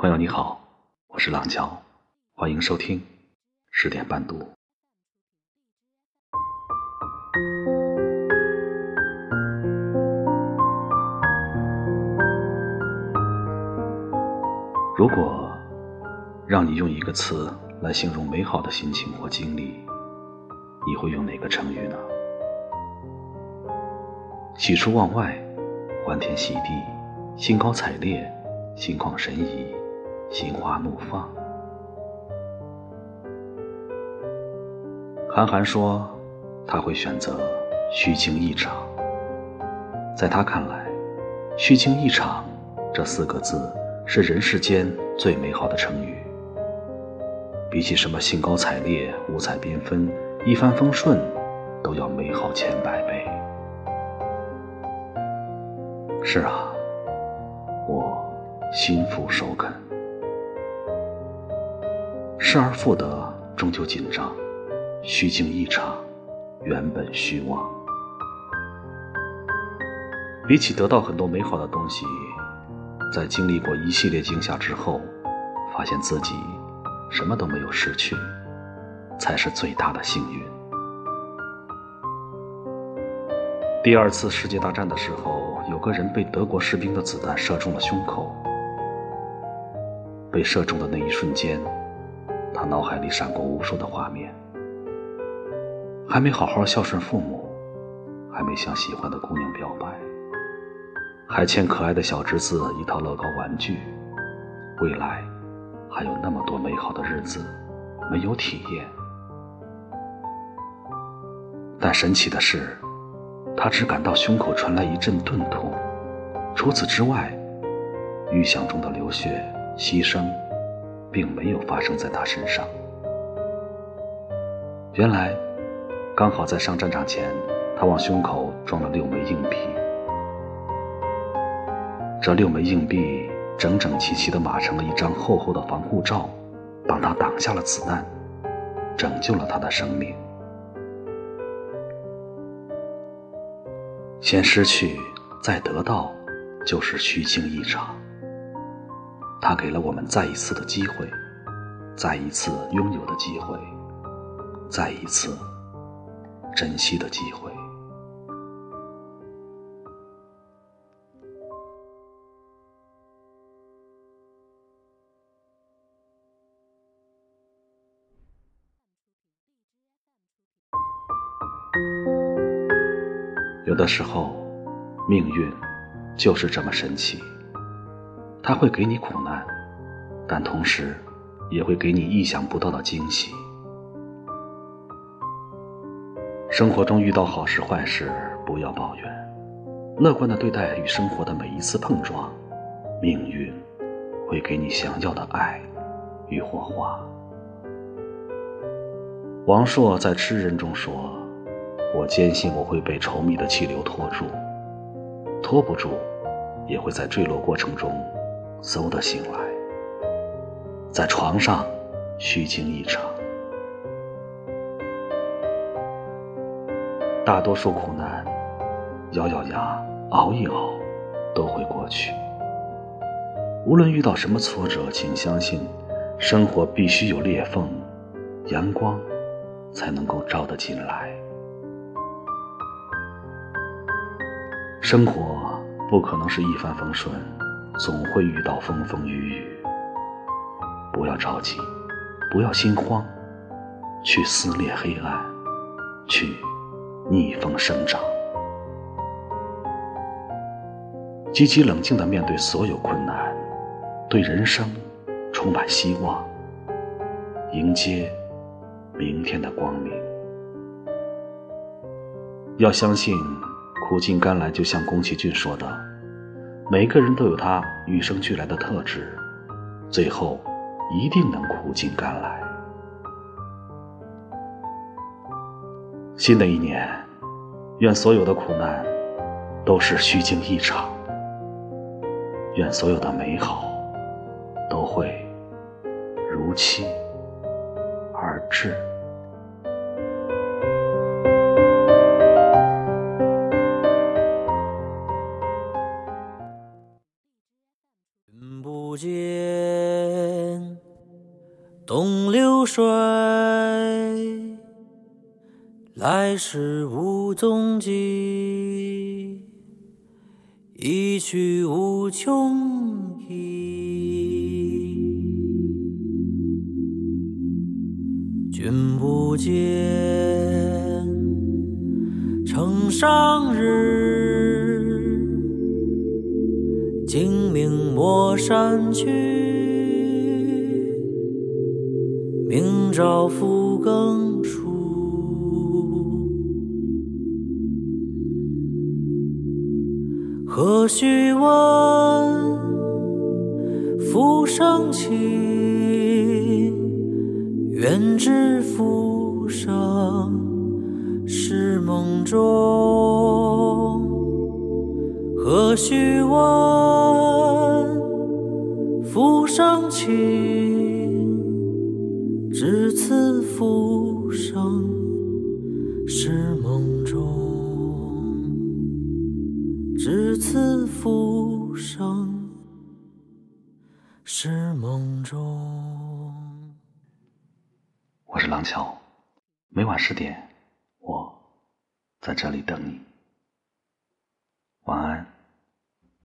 朋友你好，我是浪桥，欢迎收听十点半读。如果让你用一个词来形容美好的心情或经历，你会用哪个成语呢？喜出望外，欢天喜地，兴高采烈，心旷神怡。心花怒放。韩寒说，他会选择“虚惊一场”。在他看来，“虚惊一场”这四个字是人世间最美好的成语，比起什么兴高采烈、五彩缤纷、一帆风顺，都要美好千百倍。是啊，我心服手肯。失而复得，终究紧张；虚惊一场，原本虚妄。比起得到很多美好的东西，在经历过一系列惊吓之后，发现自己什么都没有失去，才是最大的幸运。第二次世界大战的时候，有个人被德国士兵的子弹射中了胸口，被射中的那一瞬间。他脑海里闪过无数的画面，还没好好孝顺父母，还没向喜欢的姑娘表白，还欠可爱的小侄子一套乐高玩具，未来还有那么多美好的日子没有体验。但神奇的是，他只感到胸口传来一阵钝痛，除此之外，预想中的流血牺牲。并没有发生在他身上。原来，刚好在上战场前，他往胸口装了六枚硬币。这六枚硬币整整齐齐地码成了一张厚厚的防护罩，帮他挡下了子弹，拯救了他的生命。先失去，再得到，就是虚惊一场。他给了我们再一次的机会，再一次拥有的机会，再一次珍惜的机会。有的时候，命运就是这么神奇。他会给你苦难，但同时也会给你意想不到的惊喜。生活中遇到好事坏事，不要抱怨，乐观的对待与生活的每一次碰撞，命运会给你想要的爱与火花。王朔在《痴人》中说：“我坚信我会被稠密的气流拖住，拖不住，也会在坠落过程中。”嗖的醒来，在床上虚惊一场。大多数苦难，咬咬牙熬一熬，都会过去。无论遇到什么挫折，请相信，生活必须有裂缝，阳光才能够照得进来。生活不可能是一帆风顺。总会遇到风风雨雨，不要着急，不要心慌，去撕裂黑暗，去逆风生长，积极冷静地面对所有困难，对人生充满希望，迎接明天的光明。要相信，苦尽甘来，就像宫崎骏说的。每个人都有他与生俱来的特质，最后一定能苦尽甘来。新的一年，愿所有的苦难都是虚惊一场，愿所有的美好都会如期而至。东流水，来时无踪迹，一去无穷已。君不见，城上日，今明莫山去。朝复更初，何须问浮生情？愿知浮生是梦中。何须问浮生情？只此浮生是梦中，只此浮生是梦中。我是廊桥，每晚十点，我在这里等你。晚安。